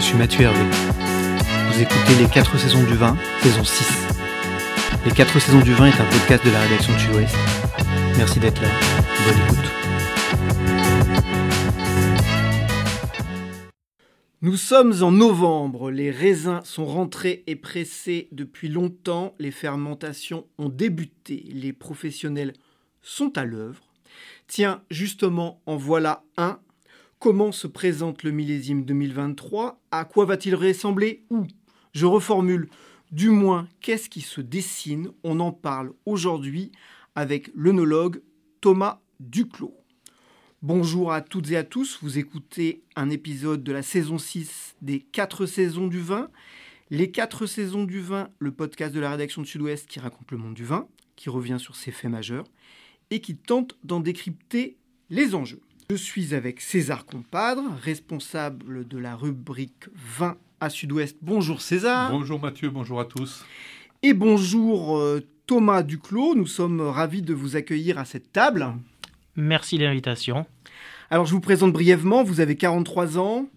je suis Mathieu Hervé. Vous écoutez Les 4 saisons du vin, saison 6. Les 4 saisons du vin est un podcast de la rédaction de Sud-Ouest. Merci d'être là. Bonne écoute. Nous sommes en novembre, les raisins sont rentrés et pressés depuis longtemps, les fermentations ont débuté, les professionnels sont à l'œuvre. Tiens, justement, en voilà un Comment se présente le millésime 2023 À quoi va-t-il ressembler? Ou, je reformule, du moins, qu'est-ce qui se dessine? On en parle aujourd'hui avec l'œnologue Thomas Duclos. Bonjour à toutes et à tous, vous écoutez un épisode de la saison 6 des 4 saisons du vin. Les 4 saisons du vin, le podcast de la rédaction de Sud-Ouest qui raconte le monde du vin, qui revient sur ses faits majeurs et qui tente d'en décrypter les enjeux. Je suis avec César Compadre, responsable de la rubrique 20 à Sud-Ouest. Bonjour César. Bonjour Mathieu, bonjour à tous. Et bonjour euh, Thomas Duclos, nous sommes ravis de vous accueillir à cette table. Merci de l'invitation. Alors je vous présente brièvement, vous avez 43 ans,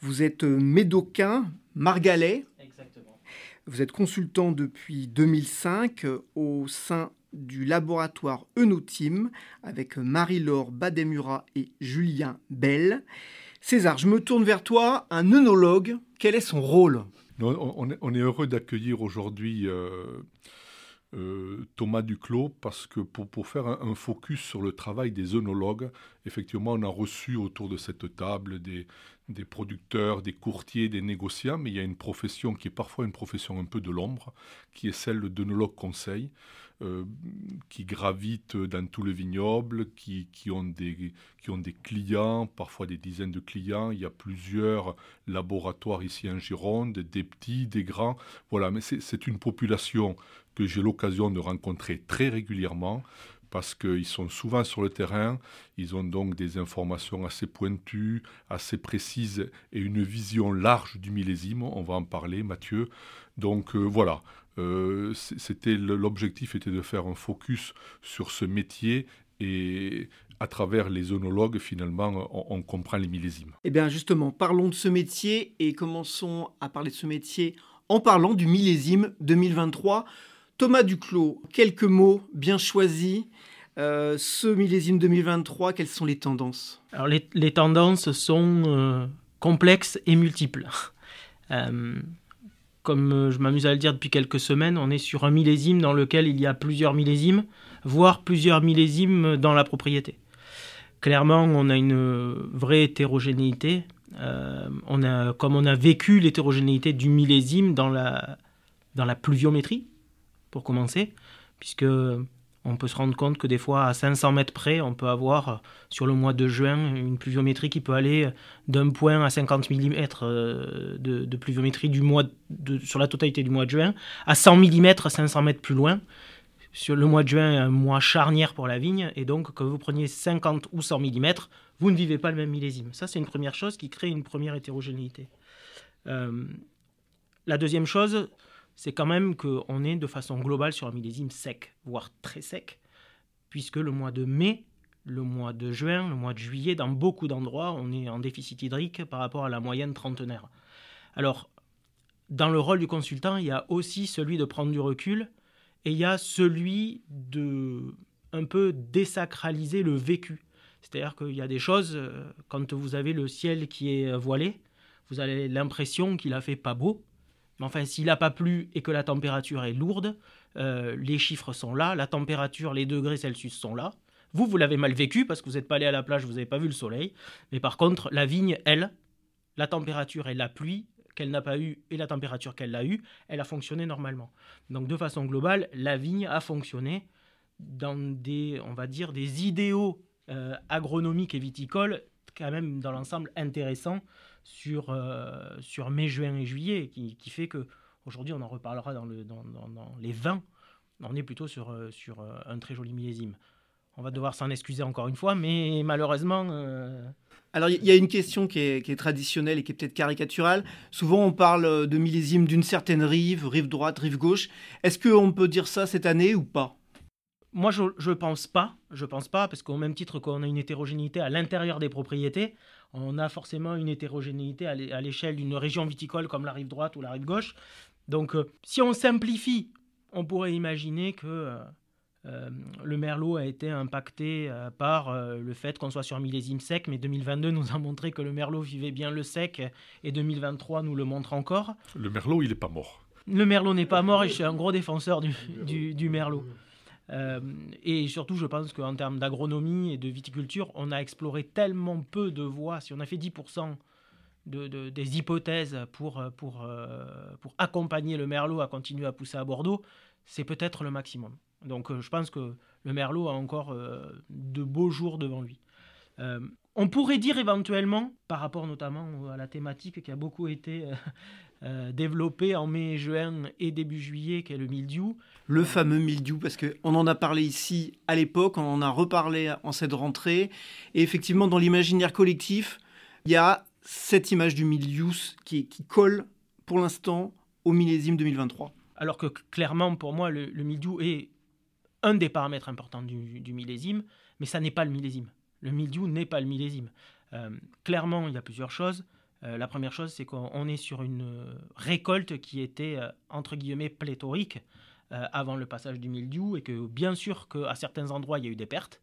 vous êtes euh, médocain, margalais. Exactement. Vous êtes consultant depuis 2005 euh, au sein du laboratoire Eunoteam avec Marie-Laure Bademura et Julien Bell. César, je me tourne vers toi, un œnologue, quel est son rôle? On, est, heureux d'accueillir aujourd'hui euh, euh, Thomas Duclos parce que pour, faire un, focus sur le travail des œnologues, effectivement, on a reçu autour de cette table des, des producteurs, des courtiers, des négociants, mais il y a une profession qui est parfois une profession un peu de l'ombre, qui est celle d'œnologue conseil. Euh, qui gravitent dans tout le vignoble, qui, ont des, qui ont des clients, parfois des dizaines de clients. Il y a plusieurs laboratoires ici en Gironde, des petits, des grands. Voilà, mais c'est une population que j'ai l'occasion de rencontrer très régulièrement parce qu'ils sont souvent sur le terrain, ils ont donc des informations assez pointues, assez précises et une vision large du millésime, on va en parler Mathieu. Donc euh, voilà, euh, c'était l'objectif était de faire un focus sur ce métier et à travers les œnologues, finalement, on, on, comprend les millésimes. Eh bien, justement, parlons de ce métier et commençons à parler de ce métier en parlant du millésime 2023. Thomas Duclos, quelques mots bien choisis. Euh, ce millésime 2023, quelles sont les tendances? Alors, les, les, tendances sont euh, complexes et multiples. euh, comme je m'amuse à le dire depuis quelques semaines, on est sur un millésime dans lequel il y a plusieurs millésimes, voire plusieurs millésimes dans la propriété. Clairement, on a une vraie hétérogénéité. Euh, on a, comme on a vécu l'hétérogénéité du millésime dans la, dans la pluviométrie, pour commencer, puisque on peut se rendre compte que des fois, à 500 mètres près, on peut avoir sur le mois de juin une pluviométrie qui peut aller d'un point à 50 mm de, de pluviométrie sur la totalité du mois de juin, à 100 mm 500 mètres plus loin. Sur le mois de juin, un mois charnière pour la vigne, et donc que vous preniez 50 ou 100 mm, vous ne vivez pas le même millésime. Ça, c'est une première chose qui crée une première hétérogénéité. Euh, la deuxième chose, c'est quand même qu'on est de façon globale sur un millésime sec, voire très sec, puisque le mois de mai, le mois de juin, le mois de juillet, dans beaucoup d'endroits, on est en déficit hydrique par rapport à la moyenne trentenaire. Alors, dans le rôle du consultant, il y a aussi celui de prendre du recul et il y a celui de un peu désacraliser le vécu. C'est-à-dire qu'il y a des choses, quand vous avez le ciel qui est voilé, vous avez l'impression qu'il a fait pas beau, Mais enfin, s'il n'a pas plu et que la température est lourde, euh, les chiffres sont là, la température, les degrés Celsius sont là. Vous, vous l'avez mal vécu parce que vous n'êtes pas allé à la plage, vous n'avez pas vu le soleil. Mais par contre, la vigne, elle, la température et la pluie qu'elle n'a pas eu et la température qu'elle a eue, elle a fonctionné normalement. Donc de façon globale, la vigne a fonctionné dans des, on va dire, des idéaux euh, agronomiques et viticoles quand même dans l'ensemble intéressants sur, euh, sur mai, juin et juillet, qui, qui fait que aujourd'hui on en reparlera dans, le, dans, dans, les vins, on est plutôt sur, euh, sur un très joli millésime. On va devoir s'en excuser encore une fois, mais malheureusement... Alors, il y a une question qui est, traditionnelle et qui est peut-être caricaturale. Souvent, on parle de millésime d'une certaine rive, rive droite, rive gauche. Est-ce qu'on peut dire ça cette année ou pas? Moi, je ne pense pas. Je pense pas, parce qu'au même titre qu'on a une hétérogénéité à l'intérieur des propriétés, on a forcément une hétérogénéité à l'échelle d'une région viticole comme la rive droite ou la rive gauche. Donc, euh, si on simplifie, on pourrait imaginer que... Euh, euh, le merlot a été impacté euh, par le fait qu'on soit sur millésime sec, mais 2022 nous a montré que le merlot vivait bien le sec et 2023 nous le montre encore. Le merlot, il n'est pas mort. Le merlot n'est pas mort et je suis un gros défenseur du, du, merlot. Et surtout, je pense qu'en termes d'agronomie et de viticulture, on a exploré tellement peu de voies. Si on a fait 10% de, des hypothèses pour, pour, pour accompagner le merlot à continuer à pousser à Bordeaux, c'est peut-être le maximum. Donc euh, je pense que le Merlot a encore euh, de beaux jours devant lui. Euh, on pourrait dire éventuellement, par rapport notamment à la thématique qui a beaucoup été développée en mai, juin et début juillet, qui est le mildiou. Le fameux mildiou, parce qu'on en a parlé ici à l'époque, on en a reparlé en cette rentrée. Et effectivement, dans l'imaginaire collectif, il y a cette image du mildiou qui, qui colle pour l'instant au millésime 2023. Alors que clairement, pour moi, le, le mildiou est un des paramètres importants du, millésime, mais ça n'est pas le millésime. Le mildiou n'est pas le millésime. Euh, clairement, il y a plusieurs choses. Euh, la première chose, c'est qu'on est sur une récolte qui était, euh, entre guillemets, pléthorique avant le passage du mildiou, et que bien sûr qu'à certains endroits, il y a eu des pertes.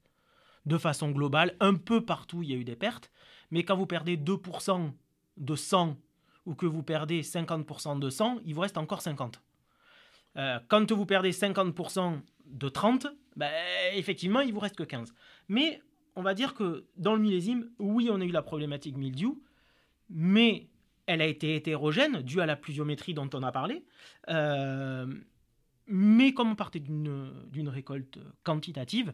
De façon globale, un peu partout, il y a eu des pertes. Mais quand vous perdez 2% de 100 ou que vous perdez 50% de 100, il vous reste encore 50. quand vous perdez 50% de 30, ben, effectivement, il vous reste que 15. Mais on va dire que dans le millésime, oui, on a eu la problématique mildiou, mais elle a été hétérogène, due à la pluviométrie dont on a parlé. Euh, mais comme on partait d'une récolte quantitative,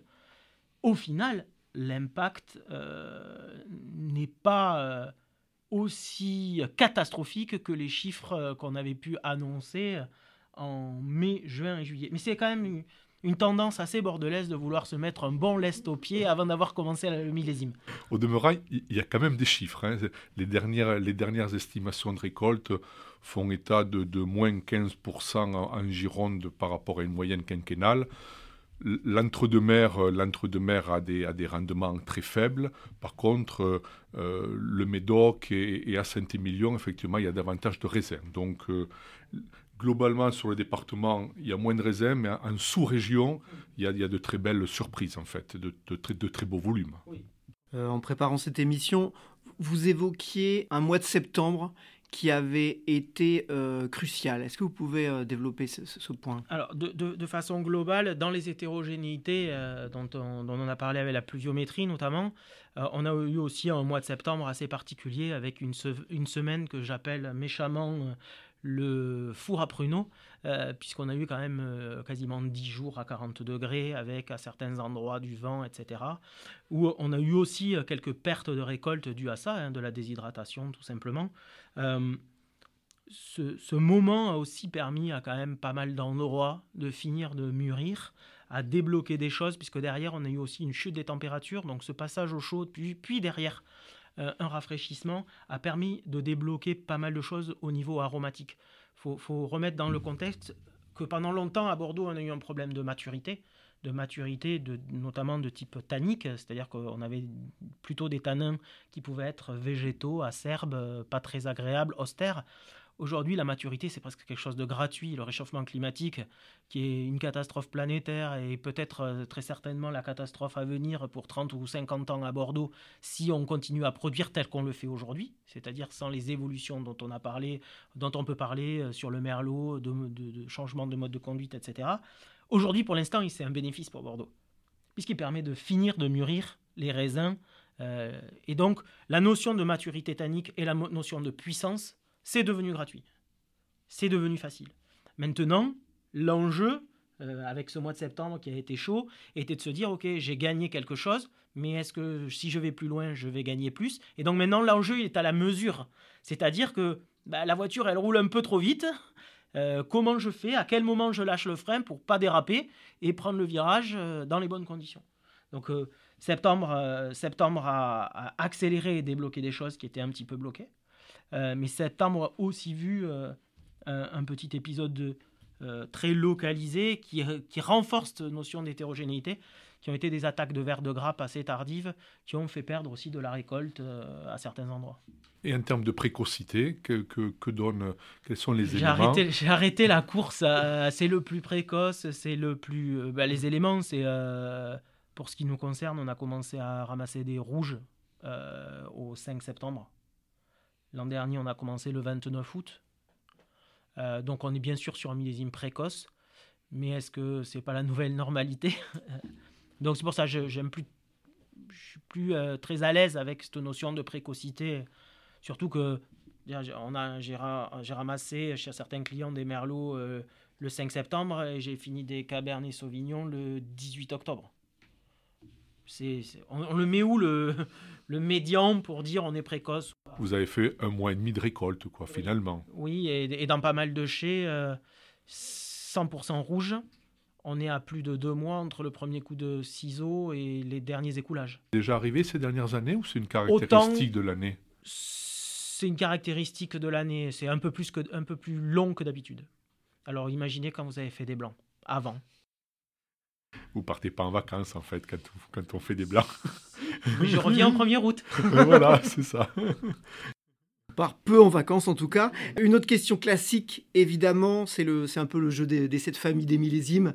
au final, l'impact euh, n'est pas euh, aussi catastrophique que les chiffres qu'on avait pu annoncer en mai, juin et juillet. Mais c'est quand même une tendance assez bordelaise de vouloir se mettre un bon lest au pied avant d'avoir commencé le millésime. Au demeurant, il y a quand même des chiffres. Hein. Les, dernières, estimations de récolte font état de, moins 15% en, Gironde par rapport à une moyenne quinquennale. L'entre-deux-mer l'entre-deux-mer a, des, a des rendements très faibles. Par contre, euh, le Médoc et, à Saint-Émilion, effectivement, il y a davantage de raisins. Donc, euh, globalement, sur le département, il y a moins de raisins, mais en sous-région, il, il, y a de très belles surprises, en fait, de, de, de très beaux volumes. Euh, en préparant cette émission, vous évoquiez un mois de septembre qui avait été euh, crucial. Est-ce que vous pouvez euh, développer ce, point? Alors, de, de, façon globale, dans les hétérogénéités dont, on, dont, on, a parlé avec la pluviométrie notamment, on a eu aussi un mois de septembre assez particulier avec une, une semaine que j'appelle méchamment le four à pruneaux, euh, puisqu'on a eu quand même euh, quasiment 10 jours à 40 degrés, avec à certains endroits du vent, etc. Où on a eu aussi euh, quelques pertes de récolte dues à ça, hein, de la déshydratation tout simplement. Ce, moment a aussi permis à quand même pas mal d'endroits de finir de mûrir, à débloquer des choses, puisque derrière on a eu aussi une chute des températures, donc ce passage au chaud, puis, puis derrière euh, un rafraîchissement a permis de débloquer pas mal de choses au niveau aromatique. Il faut, remettre dans le contexte que pendant longtemps à Bordeaux, on a eu un problème de maturité, de maturité de, notamment de type tannique, c'est-à-dire qu'on avait plutôt des tanins qui pouvaient être végétaux, acerbes, pas très agréables, austères. Aujourd'hui, la maturité, c'est presque quelque chose de gratuit. Le réchauffement climatique, qui est une catastrophe planétaire et peut-être euh, très certainement la catastrophe à venir pour 30 ou 50 ans à Bordeaux, si on continue à produire tel qu'on le fait aujourd'hui, c'est-à-dire sans les évolutions dont on a parlé, dont on peut parler euh, sur le merlot, de, de changement de mode de conduite, etc. Aujourd'hui, pour l'instant, c'est un bénéfice pour Bordeaux, puisqu'il permet de finir de mûrir les raisins. Euh, et donc, la notion de maturité tannique et la notion de puissance c'est devenu gratuit. C'est devenu facile. Maintenant, l'enjeu, euh, avec ce mois de septembre qui a été chaud, était de se dire, OK, j'ai gagné quelque chose, mais est-ce que si je vais plus loin, je vais gagner plus? Et donc maintenant, l'enjeu est à la mesure. C'est-à-dire que bah, la voiture, elle roule un peu trop vite. Euh, comment je fais? À quel moment je lâche le frein pour pas déraper et prendre le virage euh, dans les bonnes conditions? Donc septembre, septembre a accéléré et débloqué des choses qui étaient un petit peu bloquées. Euh, mais septembre a aussi vu euh, un, petit épisode euh, très localisé qui, qui renforce cette notion d'hétérogénéité, qui ont été des attaques de vers de grappe assez tardives, qui ont fait perdre aussi de la récolte à certains endroits. Et en termes de précocité, que, que, donne, quels sont les éléments arrêté, J'ai arrêté la course, c'est le plus précoce, c'est le plus... Bah, les éléments, c'est... pour ce qui nous concerne, on a commencé à ramasser des rouges au 5 septembre. L'an dernier, on a commencé le 29 août. Euh, donc on est bien sûr sur un millésime précoce, mais est-ce que c'est pas la nouvelle normalité? Donc c'est pour ça que je, j'aime plus, suis plus euh, très à l'aise avec cette notion de précocité, surtout que j'ai, ramassé chez certains clients des merlots euh, le 5 septembre et j'ai fini des cabernet sauvignon le 18 octobre. On, le met où le, le médian pour dire on est précoce vous avez fait un mois et demi de récolte, quoi, finalement. Oui, et, dans pas mal de chais, 100% euh, rouge. On est à plus de deux mois entre le premier coup de ciseaux et les derniers écoulages. Déjà arrivé ces dernières années ou c'est une caractéristique de l'année? C'est une caractéristique de l'année. C'est un peu plus que, un peu plus long que d'habitude. Alors imaginez quand vous avez fait des blancs avant. Vous partez pas en vacances en fait quand, quand on fait des blancs. Oui, je reviens en première route. voilà, c'est ça. Par peu en vacances en tout cas. Une autre question classique, évidemment, c'est un peu le jeu des, des sept familles des millésimes.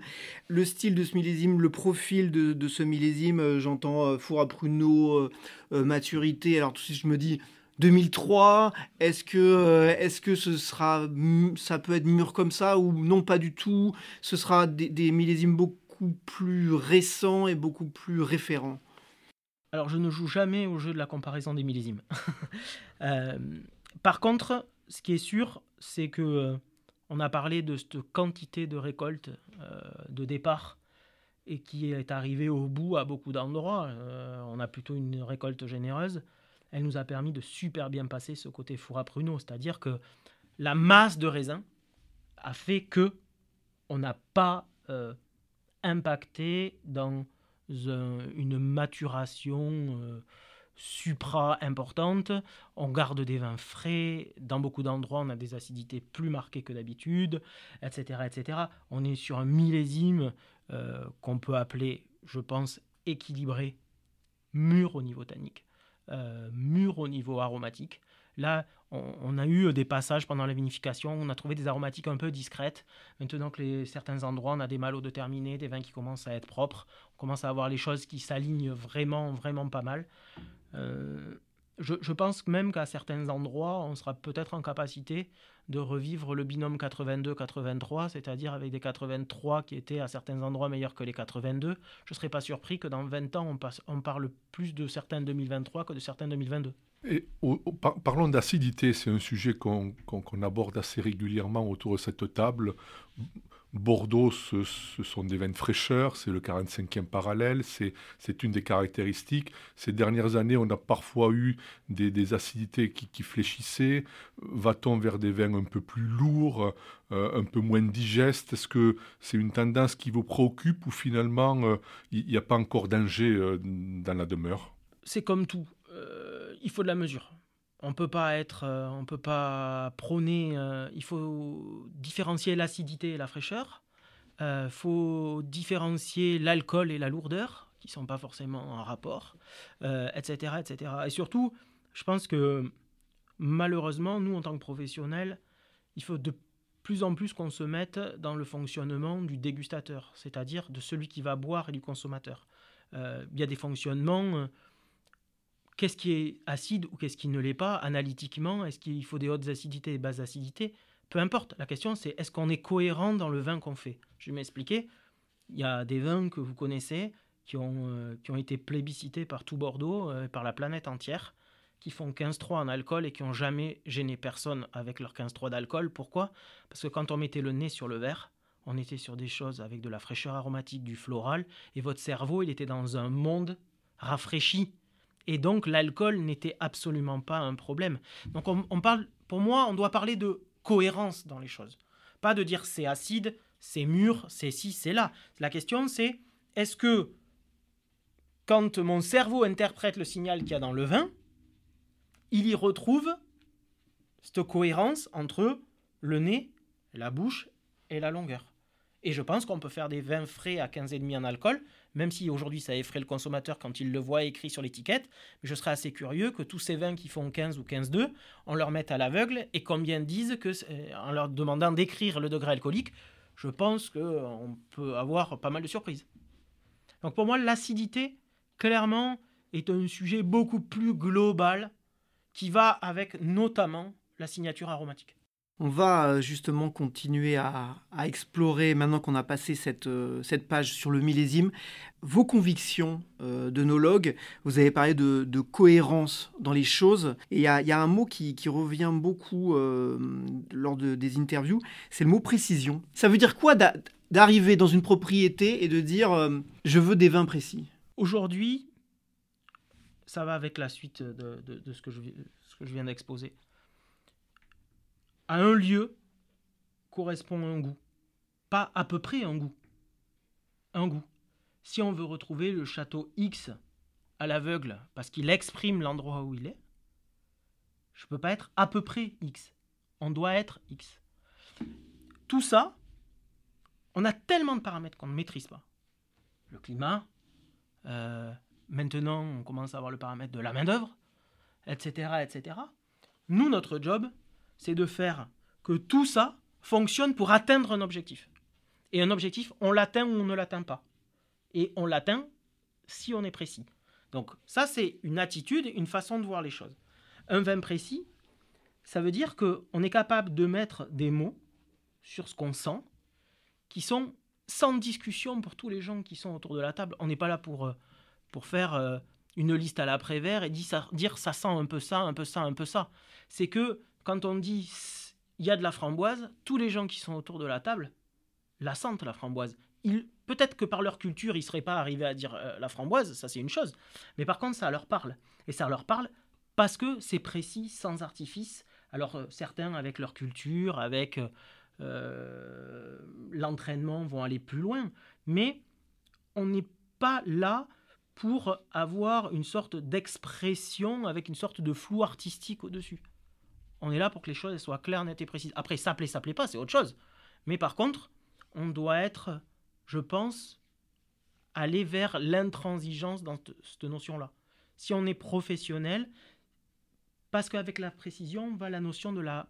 Le style de ce millésime, le profil de, ce millésime, euh, j'entends euh, four à pruneau, euh, maturité. Alors tout de suite, je me dis 2003, est-ce que, est que ce sera, ça peut être mûr comme ça ou non pas du tout? Ce sera des, des millésimes beaucoup plus récents et beaucoup plus référents alors, je ne joue jamais au jeu de la comparaison des millésimes. Euh, par contre, ce qui est sûr, c'est que euh, on a parlé de cette quantité de récolte euh, de départ et qui est arrivée au bout à beaucoup d'endroits. on a plutôt une récolte généreuse. Elle nous a permis de super bien passer ce côté four à pruneau, c'est-à-dire que la masse de raisin a fait que on n'a pas impacté dans une maturation euh, supra importante. On garde des vins frais. Dans beaucoup d'endroits, on a des acidités plus marquées que d'habitude, etc., etc. On est sur un millésime euh, qu'on peut appeler, je pense, équilibré, mûr au niveau tannique, euh, mûr au niveau aromatique. Là, on, a eu des passages pendant la vinification, on a trouvé des aromatiques un peu discrètes. Maintenant que les, certains endroits, on a des malots de terminés, des vins qui commencent à être propres, on commence à avoir les choses qui s'alignent vraiment, vraiment pas mal. Euh, je, pense même qu'à certains endroits, on sera peut-être en capacité de revivre le binôme 82-83, c'est-à-dire avec des 83 qui étaient à certains endroits meilleurs que les 82. Je ne serais pas surpris que dans 20 ans, on, on parle plus de certains 2023 que de certains 2022. Parlons d'acidité, c'est un sujet qu'on aborde assez régulièrement autour de cette table. Bordeaux, ce, sont des vins de fraîcheur, c'est le 45e parallèle, c'est une des caractéristiques. Ces dernières années, on a parfois eu des, acidités qui, fléchissaient. Va-t-on vers des vins un peu plus lourds, euh, un peu moins digestes? Est-ce que c'est une tendance qui vous préoccupe ou finalement euh, il n'y a pas encore danger euh, dans la demeure? C'est comme tout il faut de la mesure. On peut pas être, euh, on peut pas prôner. Euh, il faut différencier l'acidité et la fraîcheur. Il euh, faut différencier l'alcool et la lourdeur, qui sont pas forcément en rapport, etc., etc. Et surtout, je pense que malheureusement, nous en tant que professionnels, il faut de plus en plus qu'on se mette dans le fonctionnement du dégustateur, c'est-à-dire de celui qui va boire et du consommateur. Il y a des fonctionnements. Euh, qu'est-ce qui est acide ou qu'est-ce qui ne l'est pas analytiquement Est-ce qu'il faut des hautes acidités et basses acidités Peu importe. La question, c'est est-ce qu'on est cohérent dans le vin qu'on fait? Je vais m'expliquer. Il y a des vins que vous connaissez qui ont, euh, qui ont été plébiscités par tout Bordeaux, par la planète entière qui font 15-3 en alcool et qui n'ont jamais gêné personne avec leur 15-3 d'alcool. Pourquoi? Parce que quand on mettait le nez sur le verre, on était sur des choses avec de la fraîcheur aromatique, du floral, et votre cerveau, il était dans un monde rafraîchi. Et donc l'alcool n'était absolument pas un problème. Donc on, parle, pour moi, on doit parler de cohérence dans les choses. Pas de dire c'est acide, c'est mûr, c'est ci, c'est là. La question c'est est-ce que quand mon cerveau interprète le signal qu'il y a dans le vin, il y retrouve cette cohérence entre le nez, la bouche et la longueur? Et je pense qu'on peut faire des vins frais à 15,5 en alcool, même si aujourd'hui ça effraie le consommateur quand il le voit écrit sur l'étiquette. Je serais assez curieux que tous ces vins qui font 15 ou 15,2, on leur mette à l'aveugle et combien disent que, en leur demandant d'écrire le degré alcoolique, je pense qu'on peut avoir pas mal de surprises. Donc pour moi, l'acidité, clairement, est un sujet beaucoup plus global qui va avec notamment la signature aromatique. On va euh, justement continuer à, explorer, maintenant qu'on a passé cette, euh, page sur le millésime, vos convictions euh, de nologue. Vous avez parlé de, cohérence dans les choses. Et il y, a, un mot qui, revient beaucoup lors de, des interviews, c'est le mot précision. Ça veut dire quoi d'arriver dans une propriété et de dire je veux des vins précis Aujourd'hui, ça va avec la suite de, ce, que je, viens d'exposer. À un lieu correspond un goût. Pas à peu près un goût. Un goût. Si on veut retrouver le château X à l'aveugle parce qu'il exprime l'endroit où il est, je ne peux pas être à peu près X. On doit être X. Tout ça, on a tellement de paramètres qu'on ne maîtrise pas. Le climat, euh, Maintenant, on commence à avoir le paramètre de la main-d'œuvre, etc., etc. Nous, notre job, c'est de faire que tout ça fonctionne pour atteindre un objectif. Et un objectif, on l'atteint ou on ne l'atteint pas. Et on l'atteint si on est précis. Donc ça, c'est une attitude, une façon de voir les choses. Un vin précis, ça veut dire qu'on est capable de mettre des mots sur ce qu'on sent, qui sont sans discussion pour tous les gens qui sont autour de la table. On n'est pas là pour euh, pour faire euh, une liste à l'après-vert et dire ça, dire ça sent un peu ça, un peu ça, un peu ça. C'est que quand on dit il y a de la framboise, tous les gens qui sont autour de la table la sentent la framboise. Peut-être que par leur culture, ils ne seraient pas arrivés à dire euh, la framboise, ça c'est une chose. Mais par contre, ça leur parle. Et ça leur parle parce que c'est précis, sans artifice. Alors euh, certains, avec leur culture, avec l'entraînement, vont aller plus loin. Mais on n'est pas là pour avoir une sorte d'expression avec une sorte de flou artistique au-dessus. On est là pour que les choses soient claires, nettes et précises. Après, ça plaît, ça plaît pas, c'est autre chose. Mais par contre, on doit être, je pense, aller vers l'intransigeance dans cette notion-là. Si on est professionnel, parce qu'avec la précision va la notion de la,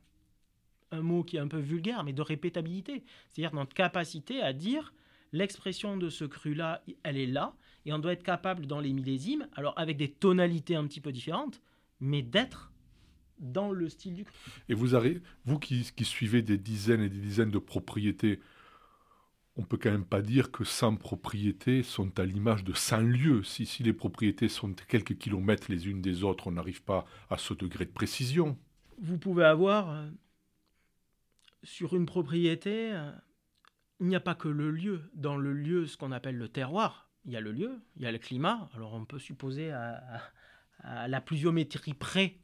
un mot qui est un peu vulgaire, mais de répétabilité. C'est-à-dire notre capacité à dire l'expression de ce cru-là, elle est là, et on doit être capable dans les millésimes, alors avec des tonalités un petit peu différentes, mais d'être dans le style du. Et vous, avez, vous qui, suivez des dizaines et des dizaines de propriétés, on peut quand même pas dire que 100 propriétés sont à l'image de 100 lieux. Si, si les propriétés sont quelques kilomètres les unes des autres, on n'arrive pas à ce degré de précision. Vous pouvez avoir euh, sur une propriété euh, il n'y a pas que le lieu. Dans le lieu, ce qu'on appelle le terroir, il y a le lieu, il y a le climat. Alors on peut supposer à, la pluviométrie près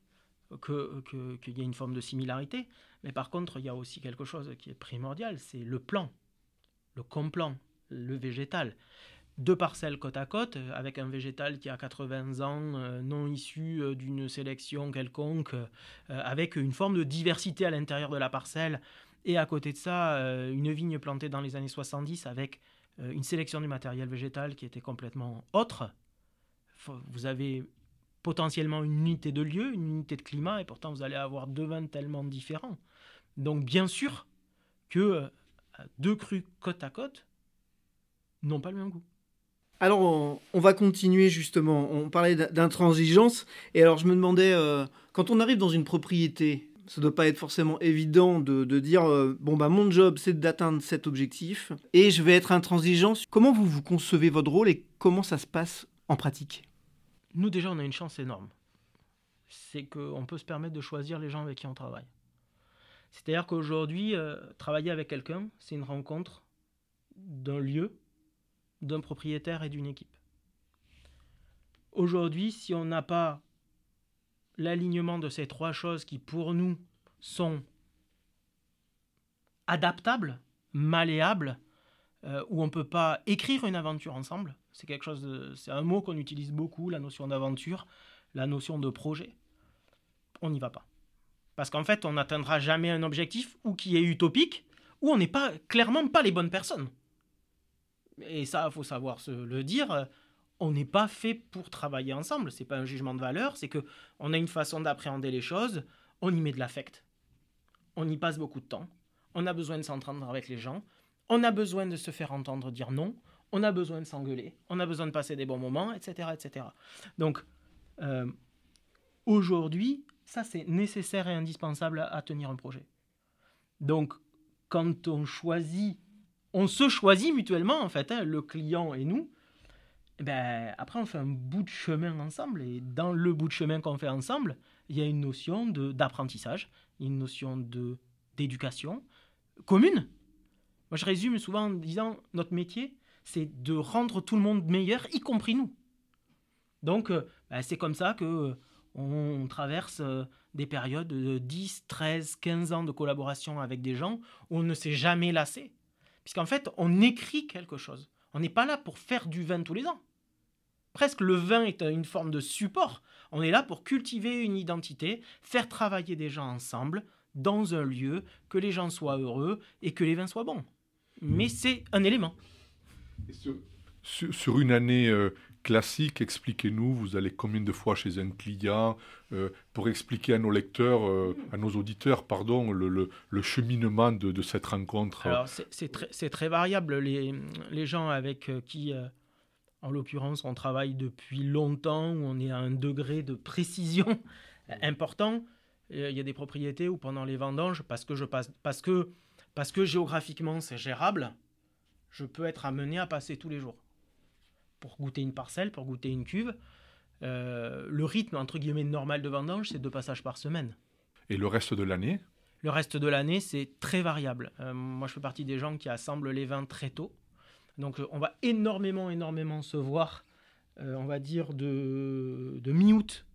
qu'il que, y a une forme de similarité. Mais par contre, il y a aussi quelque chose qui est primordial, c'est le plan, le complan, le végétal. Deux parcelles côte à côte, avec un végétal qui a 80 ans, euh, non issu euh, d'une sélection quelconque, euh, avec une forme de diversité à l'intérieur de la parcelle, et à côté de ça, euh, une vigne plantée dans les années 70 avec euh, une sélection du matériel végétal qui était complètement autre. Vous avez potentiellement une unité de lieu, une unité de climat, et pourtant vous allez avoir deux vins tellement différents. Donc bien sûr que euh, deux crus côte à côte n'ont pas le même goût. Alors, on, va continuer justement. On parlait d'intransigeance. Et alors, je me demandais, euh, quand on arrive dans une propriété, ça ne doit pas être forcément évident de, dire euh, bon, bah, mon job, c'est d'atteindre cet objectif et je vais être intransigeant. Comment vous, vous concevez votre rôle et comment ça se passe en pratique? Nous, déjà, on a une chance énorme. C'est qu'on peut se permettre de choisir les gens avec qui on travaille. C'est-à-dire qu'aujourd'hui, euh, travailler avec quelqu'un, c'est une rencontre d'un lieu, d'un propriétaire et d'une équipe. Aujourd'hui, si on n'a pas l'alignement de ces trois choses qui, pour nous, sont adaptables, malléables, euh, où on ne peut pas écrire une aventure ensemble, c'est quelque chose, c'est un mot qu'on utilise beaucoup, la notion d'aventure, la notion de projet. On n'y va pas. Parce qu'en fait, on n'atteindra jamais un objectif ou qui est utopique, ou on n'est pas clairement pas les bonnes personnes. Et ça, faut savoir se le dire. On n'est pas fait pour travailler ensemble. C'est pas un jugement de valeur. C'est que on a une façon d'appréhender les choses. On y met de l'affect. On y passe beaucoup de temps. On a besoin de s'entendre avec les gens. On a besoin de se faire entendre dire non. On a besoin de s'engueuler. On a besoin de passer des bons moments, etc., etc. Donc euh, aujourd'hui, ça, c'est nécessaire et indispensable à, tenir un projet. Donc, quand on choisit, on se choisit mutuellement, en fait, hein, le client et nous, eh ben, après, on fait un bout de chemin ensemble. Et dans le bout de chemin qu'on fait ensemble, il y a une notion d'apprentissage, une notion d'éducation commune. Moi, je résume souvent en disant notre métier, c'est de rendre tout le monde meilleur, y compris nous. Donc, euh, ben, c'est comme ça que on traverse euh, des périodes de 10, 13, 15 ans de collaboration avec des gens où on ne s'est jamais lassé. Puisqu'en fait, on écrit quelque chose. On n'est pas là pour faire du vin tous les ans. Presque le vin est une forme de support. On est là pour cultiver une identité, faire travailler des gens ensemble dans un lieu, que les gens soient heureux et que les vins soient bons. Mais c'est un élément. Sur, une année euh, classique, expliquez-nous, vous allez combien de fois chez un client euh, pour expliquer à nos lecteurs, euh, à nos auditeurs, pardon, le, cheminement de, cette rencontre? Alors, c'est très, variable. Les, gens avec qui, en l'occurrence, on travaille depuis longtemps, où on est à un degré de précision important, il y a des propriétés où pendant les vendanges, parce que géographiquement c'est gérable, je peux être amené à passer tous les jours pour goûter une parcelle, pour goûter une cuve. Euh, le rythme, entre guillemets, normal de vendange, c'est deux passages par semaine. Et le reste de l'année? Le reste de l'année, c'est très variable. Euh, moi, je fais partie des gens qui assemblent les vins très tôt. Donc, on va énormément, énormément se voir, euh, on va dire, de, de mi-août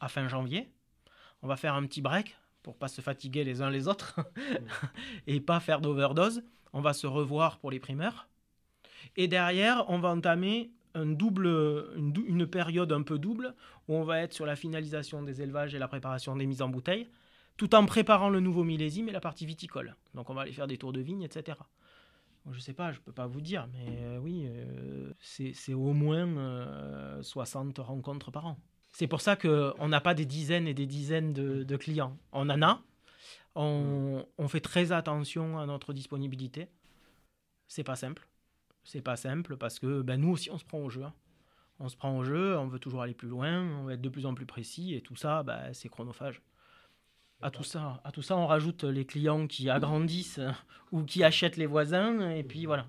à fin janvier. On va faire un petit break pour pas se fatiguer les uns les autres et pas faire d'overdose. On va se revoir pour les primeurs. Et derrière, on va entamer double, une, période un peu double où on va être sur la finalisation des élevages et la préparation des mises en bouteille, tout en préparant le nouveau millésime et la partie viticole. Donc on va aller faire des tours de vigne, etc. Je je sais pas, je peux pas vous dire, mais euh, oui, euh, c'est au moins 60 euh, rencontres par an. C'est pour ça qu'on n'a pas des dizaines et des dizaines de, de clients. On en a. On, on, fait très attention à notre disponibilité. C'est pas simple c'est pas simple parce que ben, nous aussi on se prend au jeu. Hein. On se prend au jeu, on veut toujours aller plus loin, on veut être de plus en plus précis et tout ça, ben, c'est chronophage. À tout, ça, à tout ça, on rajoute les clients qui agrandissent ou qui achètent les voisins et puis voilà.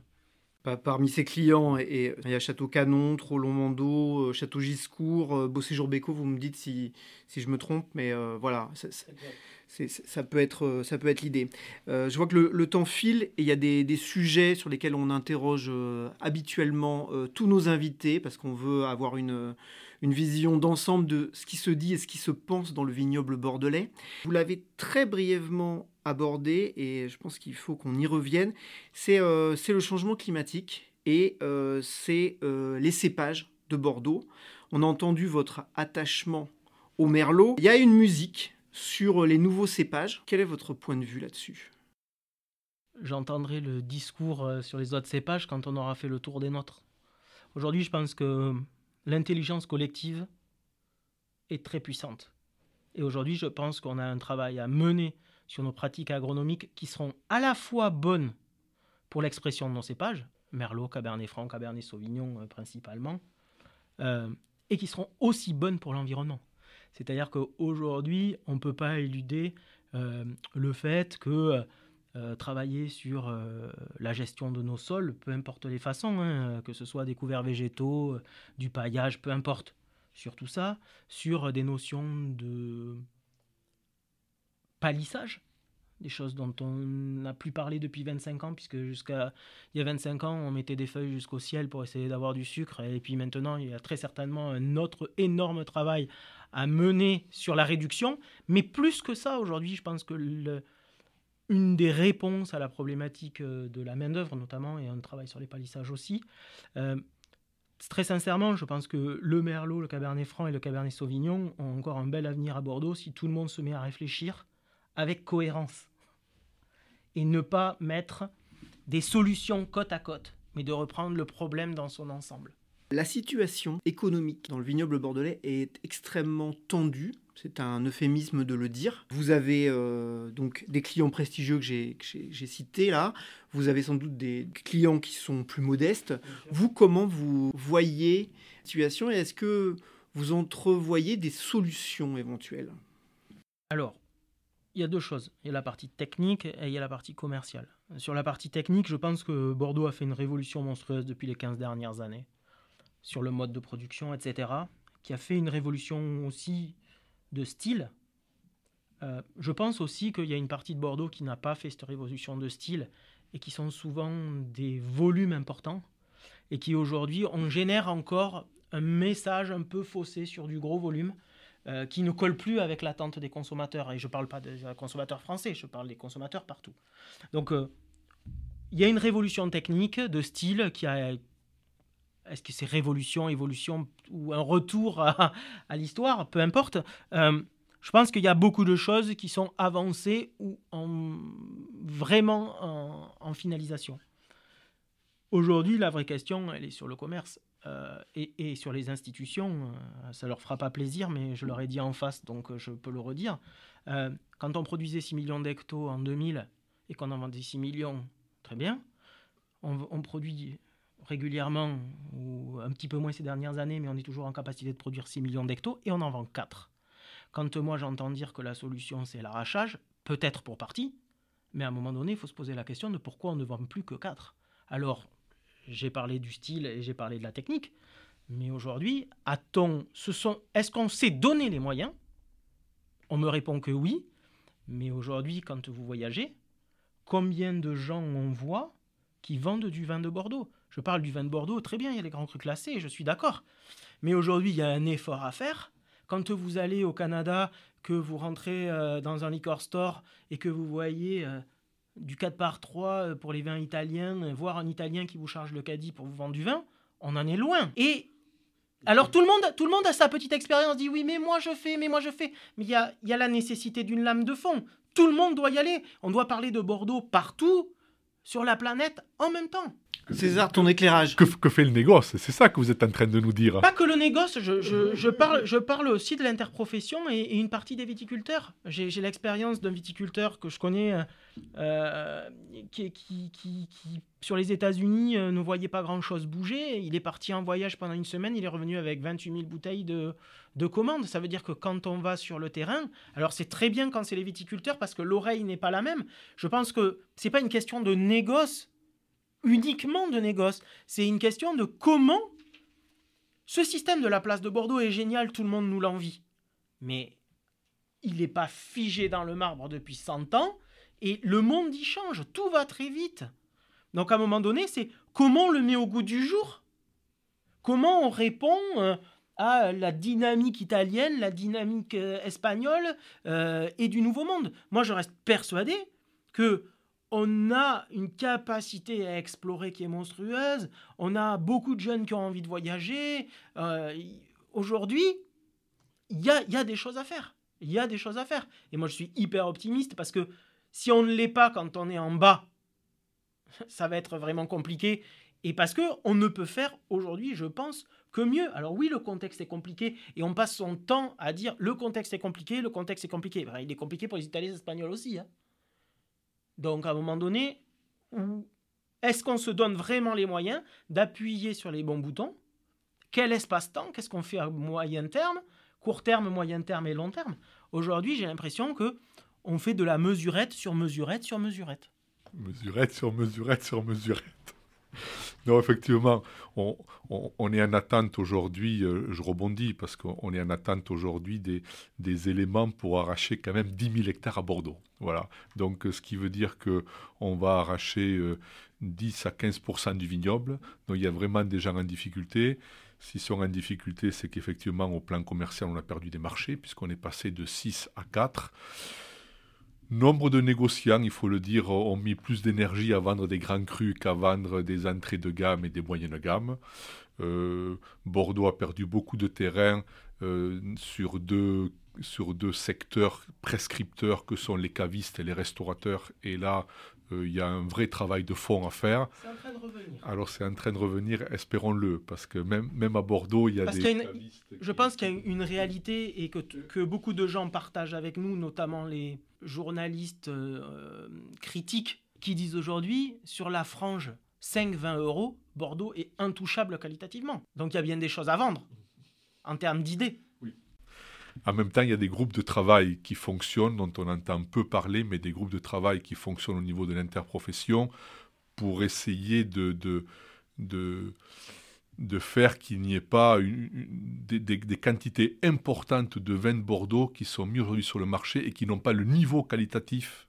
Parmi ces clients, et, il y a Château Canon, Trollon Mando, euh, Château Giscourt, euh, Beau Séjour Béco, vous me dites si, si je me trompe, mais euh, voilà, ça peut être, ça peut être l'idée. je vois que le, temps file et il y a des, des, sujets sur lesquels on interroge habituellement tous nos invités parce qu'on veut avoir une, une vision d'ensemble de ce qui se dit et ce qui se pense dans le vignoble bordelais. Vous l'avez très brièvement abordé et je pense qu'il faut qu'on y revienne. C'est le changement climatique et euh, c'est euh, les cépages de Bordeaux. On a entendu votre attachement au merlot. Il y a une musique sur les nouveaux cépages. Quel est votre point de vue là-dessus? J'entendrai le discours euh, sur les autres cépages quand on aura fait le tour des nôtres. Aujourd'hui, je pense que l'intelligence collective est très puissante. Et aujourd'hui, je pense qu'on a un travail à mener sur nos pratiques agronomiques qui seront à la fois bonnes pour l'expression de nos cépages, Merlot, Cabernet Franc, Cabernet Sauvignon principalement, et qui seront aussi bonnes pour l'environnement. C'est-à-dire qu'aujourd'hui, on ne peut pas éluder le fait que euh, travailler sur euh, la gestion de nos sols, peu importe les façons, hein, que ce soit des couverts végétaux, euh, du paillage, peu importe. Sur tout ça, sur des notions de palissage, des choses dont on n'a plus parlé depuis 25 ans, puisque jusqu'à il y a 25 ans, on mettait des feuilles jusqu'au ciel pour essayer d'avoir du sucre, et puis maintenant, il y a très certainement un autre énorme travail à mener sur la réduction, mais plus que ça, aujourd'hui, je pense que le, une des réponses à la problématique euh, de la main-d'œuvre, notamment, et on travaille sur les palissages aussi. Euh, très sincèrement, je pense que le Merlot, le Cabernet Franc et le Cabernet Sauvignon ont encore un bel avenir à Bordeaux si tout le monde se met à réfléchir avec cohérence et ne pas mettre des solutions côte à côte, mais de reprendre le problème dans son ensemble. La situation économique dans le vignoble bordelais est extrêmement tendue. C'est un euphémisme de le dire. Vous avez euh, donc des clients prestigieux que j'ai cités là. Vous avez sans doute des clients qui sont plus modestes. Vous, comment vous voyez la situation et est-ce que vous entrevoyez des solutions éventuelles? Alors, il y a deux choses. Il y a la partie technique et il y a la partie commerciale. Sur la partie technique, je pense que Bordeaux a fait une révolution monstrueuse depuis les 15 dernières années sur le mode de production, etc., qui a fait une révolution aussi de style. Euh, je pense aussi qu'il y a une partie de Bordeaux qui n'a pas fait cette révolution de style et qui sont souvent des volumes importants et qui aujourd'hui on génère encore un message un peu faussé sur du gros volume euh, qui ne colle plus avec l'attente des consommateurs. Et je ne parle pas des consommateurs français, je parle des consommateurs partout. Donc euh, il y a une révolution technique de style qui a, est-ce que c'est révolution, évolution ou un retour à, l'histoire, peu importe. Euh, je pense qu'il y a beaucoup de choses qui sont avancées ou en, vraiment en, finalisation. Aujourd'hui, la vraie question, elle est sur le commerce euh, et, sur les institutions. Euh, ça leur fera pas plaisir, mais je leur ai dit en face, donc je peux le redire. quand on produisait 6 millions d'hectos en 2000 et qu'on en vendait 6 millions, très bien. On, on produit régulièrement, ou un petit peu moins ces dernières années, mais on est toujours en capacité de produire 6 millions d'hectos et on en vend 4. Quand moi j'entends dire que la solution c'est l'arrachage, peut-être pour partie, mais à un moment donné, il faut se poser la question de pourquoi on ne vend plus que 4. Alors, j'ai parlé du style et j'ai parlé de la technique, mais aujourd'hui, a-t-on, est-ce qu'on sait donner les moyens? On me répond que oui, mais aujourd'hui, quand vous voyagez, combien de gens on voit qui vendent du vin de Bordeaux? Je parle du vin de Bordeaux, très bien, il y a les grands crus classés, je suis d'accord. Mais aujourd'hui, il y a un effort à faire. Quand vous allez au Canada, que vous rentrez euh, dans un liquor store et que vous voyez euh, du 4 par 3 euh, pour les vins italiens, voire un Italien qui vous charge le caddie pour vous vendre du vin, on en est loin. Et alors tout le monde, tout le monde a sa petite expérience, dit oui, mais moi je fais, mais moi je fais. Mais il y a, y a la nécessité d'une lame de fond. Tout le monde doit y aller. On doit parler de Bordeaux partout sur la planète en même temps. César, ton éclairage. Que, fait le négoce? C'est ça que vous êtes en train de nous dire. Pas que le négoce, je, parle, je parle aussi de l'interprofession et, une partie des viticulteurs. J'ai l'expérience d'un viticulteur que je connais euh, euh, qui, qui, sur les États-Unis, euh, ne voyait pas grand-chose bouger. Il est parti en voyage pendant une semaine, il est revenu avec 28 000 bouteilles de, de commandes. Ça veut dire que quand on va sur le terrain, alors c'est très bien quand c'est les viticulteurs parce que l'oreille n'est pas la même. Je pense que c'est pas une question de négoce uniquement de négoce. C'est une question de comment ce système de la place de Bordeaux est génial, tout le monde nous l'envie. Mais il n'est pas figé dans le marbre depuis 100 ans et le monde y change, tout va très vite. Donc à un moment donné, c'est comment on le met au goût du jour? Comment on répond euh, à la dynamique italienne, la dynamique euh, espagnole euh, et du Nouveau Monde? Moi, je reste persuadé que on a une capacité à explorer qui est monstrueuse. On a beaucoup de jeunes qui ont envie de voyager. Euh, aujourd'hui, il y a, des choses à faire. Il y a des choses à faire. Et moi, je suis hyper optimiste parce que si on ne l'est pas quand on est en bas, ça va être vraiment compliqué. Et parce que on ne peut faire aujourd'hui, je pense, que mieux. Alors oui, le contexte est compliqué et on passe son temps à dire le contexte est compliqué, le contexte est compliqué. il est compliqué pour les Italiens et les Espagnols aussi. Hein. Donc à un moment donné, est-ce qu'on se donne vraiment les moyens d'appuyer sur les bons boutons? Quel espace-temps? Qu'est-ce qu'on fait à moyen terme? Court terme, moyen terme et long terme? Aujourd'hui, j'ai l'impression que on fait de la mesurette sur mesurette sur mesurette. Mesurette sur mesurette sur mesurette. Non, effectivement, on, est en attente aujourd'hui, euh, je rebondis parce qu'on est en attente aujourd'hui des, éléments pour arracher quand même 10 000 hectares à Bordeaux. Voilà. Donc, ce qui veut dire qu'on va arracher 10 euh, à 15% du vignoble. Donc, il y a vraiment des gens en difficulté. S'ils sont en difficulté, c'est qu'effectivement, au plan commercial, on a perdu des marchés puisqu'on est passé de 6 à 4. Nombre de négociants, il faut le dire, ont mis plus d'énergie à vendre des grands crus qu'à vendre des entrées de gamme et des moyennes gammes. Euh, Bordeaux a perdu beaucoup de terrain euh, sur, deux, sur deux secteurs prescripteurs que sont les cavistes et les restaurateurs. Et là, il y a un vrai travail de fond à faire. C'est en train de revenir. Alors c'est en train de revenir, espérons-le, parce que même, même à Bordeaux, il y a des... Je pense qu'il y a une réalité et que, que beaucoup de gens partagent avec nous, notamment les journalistes euh, critiques qui disent aujourd'hui sur la frange 5-20 euros, Bordeaux est intouchable qualitativement. Donc il y a bien des choses à vendre en termes d'idées. En même temps, il y a des groupes de travail qui fonctionnent, dont on entend peu parler, mais des groupes de travail qui fonctionnent au niveau de l'interprofession pour essayer de, de, de, faire qu'il n'y ait pas des, des, quantités importantes de vins de Bordeaux qui sont mis aujourd'hui sur le marché et qui n'ont pas le niveau qualitatif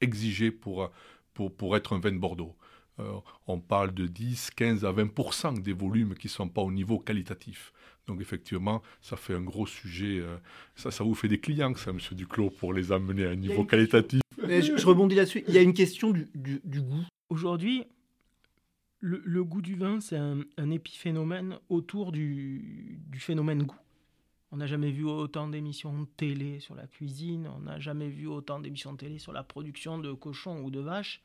exigé pour, pour, pour être un vin de Bordeaux. Euh, on parle de 10, 15 à 20% des volumes qui ne sont pas au niveau qualitatif. Donc effectivement, ça fait un gros sujet. Euh, ça, ça vous fait des clients, ça, Monsieur Duclos, pour les amener à un niveau qualitatif. Je, rebondis là-dessus. Il y a une question du, du goût. Aujourd'hui, le, goût du vin, c'est un, épiphénomène autour du, phénomène goût. On n'a jamais vu autant d'émissions de télé sur la cuisine, on n'a jamais vu autant d'émissions de télé sur la production de cochons ou de vaches.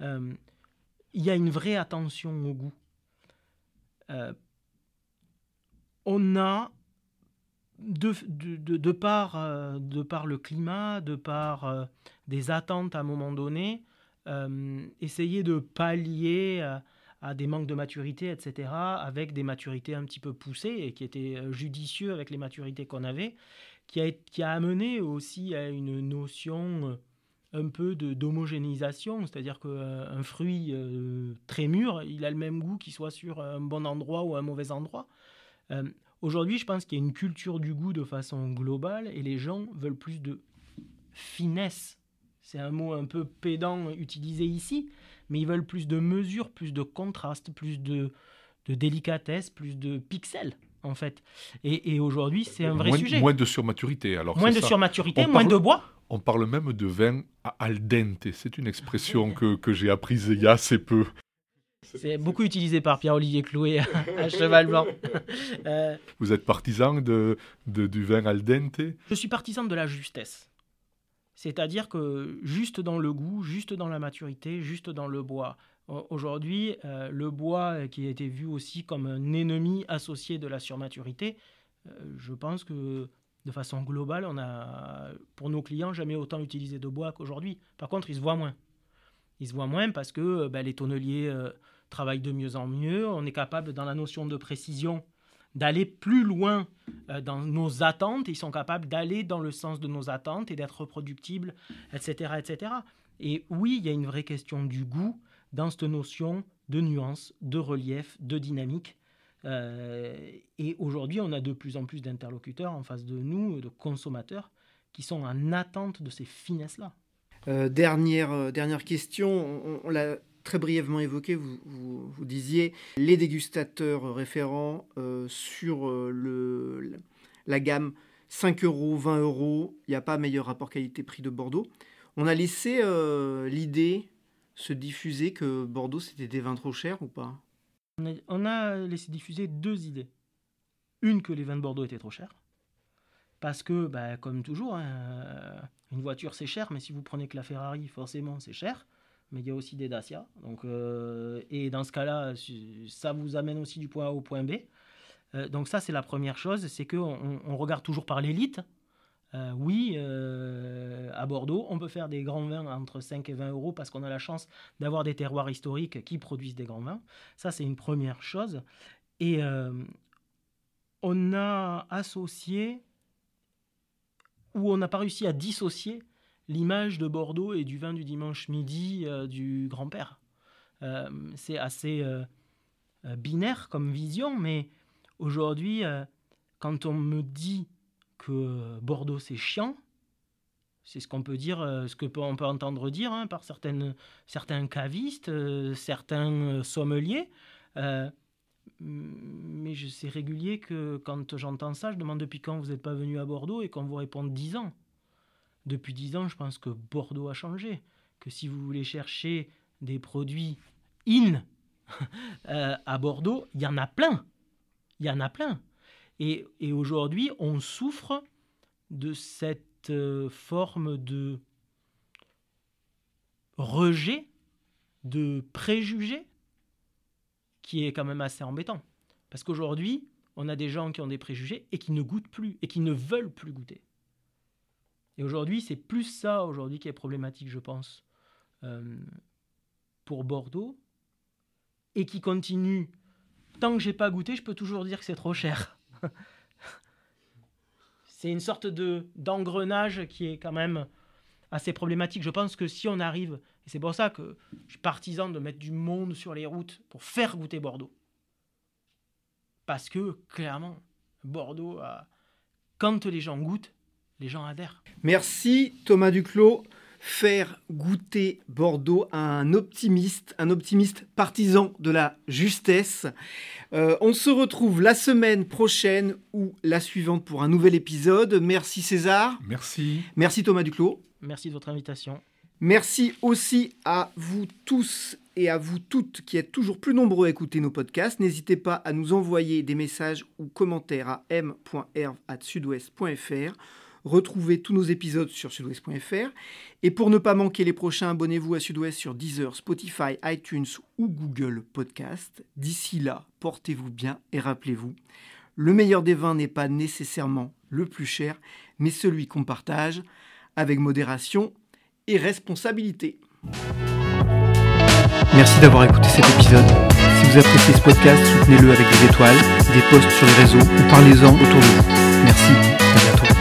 Euh, il y a une vraie attention au goût. Euh, on a, de, de, par, euh, de par le climat, de par des attentes à un moment donné, essayer de pallier à des manques de maturité, etc., avec des maturités un petit peu poussées et qui étaient euh, judicieux avec les maturités qu'on avait, qui a, qui a amené aussi à une notion euh, un peu d'homogénéisation, c'est-à-dire qu'un euh, fruit très mûr, il a le même goût qu'il soit sur un bon endroit ou un mauvais endroit. Aujourd'hui, je pense qu'il y a une culture du goût de façon globale et les gens veulent plus de finesse. C'est un mot un peu pédant utilisé ici, mais ils veulent plus de mesures, plus de contraste, plus de, de délicatesse, plus de pixels en fait. Et, aujourd'hui, c'est un vrai sujet. Moins de surmaturité. Alors moins de surmaturité, moins de bois. On parle même de vin al dente. C'est une expression que, que j'ai apprise il y a assez peu. C'est beaucoup utilisé par Pierre-Olivier Clouet à Cheval Blanc. Euh, Vous êtes partisan de, de, du vin al dente? Je suis partisan de la justesse. C'est-à-dire que juste dans le goût, juste dans la maturité, juste dans le bois. Aujourd'hui, euh, le bois qui a été vu aussi comme un ennemi associé de la surmaturité, euh, je pense que de façon globale, on a, pour nos clients, jamais autant utilisé de bois qu'aujourd'hui. Par contre, ils se voient moins. Ils se voient moins parce que ben, les tonneliers euh, travaillent de mieux en mieux. On est capable, dans la notion de précision, d'aller plus loin euh, dans nos attentes, ils sont capables d'aller dans le sens de nos attentes et d'être reproductibles, etc., etc. Et oui, il y a une vraie question du goût dans cette notion de nuance, de relief, de dynamique. Euh, et aujourd'hui, on a de plus en plus d'interlocuteurs en face de nous, de consommateurs, qui sont en attente de ces finesses-là. Euh, dernière, dernière question, très brièvement évoqué, vous, disiez les dégustateurs référents euh, sur euh, la gamme 5 euros, 20 euros, il n'y a pas meilleur rapport qualité-prix de Bordeaux. On a laissé euh, l'idée se diffuser que Bordeaux c'était des vins trop chers ou pas? On a, laissé diffuser deux idées. Une que les vins de Bordeaux étaient trop chers. Parce que, bah, comme toujours, hein, une voiture c'est cher, mais si vous prenez que la Ferrari, forcément c'est cher mais il y a aussi des Dacia. Donc, euh, et dans ce cas-là, ça vous amène aussi du point A au point B. Euh, donc ça, c'est la première chose, c'est qu'on on regarde toujours par l'élite. Euh, oui, à Bordeaux, on peut faire des grands vins entre 5 et 20 euros parce qu'on a la chance d'avoir des terroirs historiques qui produisent des grands vins. Ça, c'est une première chose. Et on a associé, ou on n'a pas réussi à dissocier l'image de Bordeaux et du vin du dimanche midi du grand-père. c'est assez binaire comme vision, mais aujourd'hui, quand on me dit que Bordeaux c'est chiant. C'est ce qu'on peut dire, euh, ce que peut, on peut entendre dire hein, par certains cavistes, euh, certains euh, sommeliers. mais c'est régulier que quand j'entends ça, je demande depuis quand vous n'êtes pas venu à Bordeaux et qu'on vous réponde 10 ans. Depuis 10 ans, je pense que Bordeaux a changé. Que si vous voulez chercher des produits in à Bordeaux, il y en a plein. Il y en a plein. Et, aujourd'hui, on souffre de cette euh, forme de rejet, de préjugé, qui est quand même assez embêtant. Parce qu'aujourd'hui, on a des gens qui ont des préjugés et qui ne goûtent plus, et qui ne veulent plus goûter. Et aujourd'hui, c'est plus ça aujourd'hui qui est problématique, je pense, euh, pour Bordeaux, et qui continue. Tant que j'ai pas goûté, je peux toujours dire que c'est trop cher. c'est une sorte de d'engrenage qui est quand même assez problématique. Je pense que si on arrive, et c'est pour ça que je suis partisan de mettre du monde sur les routes pour faire goûter Bordeaux. Parce que clairement, Bordeaux, quand les gens goûtent, les gens adhèrent. Merci Thomas Duclos faire goûter Bordeaux à un optimiste, un optimiste partisan de la justesse. Euh, on se retrouve la semaine prochaine ou la suivante pour un nouvel épisode. Merci César. Merci. Merci Thomas Duclos. Merci de votre invitation. Merci aussi à vous tous et à vous toutes qui êtes toujours plus nombreux à écouter nos podcasts. N'hésitez pas à nous envoyer des messages ou commentaires à m.herve.sudouest.fr Retrouvez tous nos épisodes sur sudouest.fr. Et pour ne pas manquer les prochains, abonnez-vous à Sudouest sur Deezer, Spotify, iTunes ou Google Podcast. D'ici là, portez-vous bien et rappelez-vous, le meilleur des vins n'est pas nécessairement le plus cher, mais celui qu'on partage avec modération et responsabilité. Merci d'avoir écouté cet épisode. Si vous appréciez ce podcast, soutenez-le avec des étoiles, des posts sur les réseaux ou parlez-en autour de vous. Merci.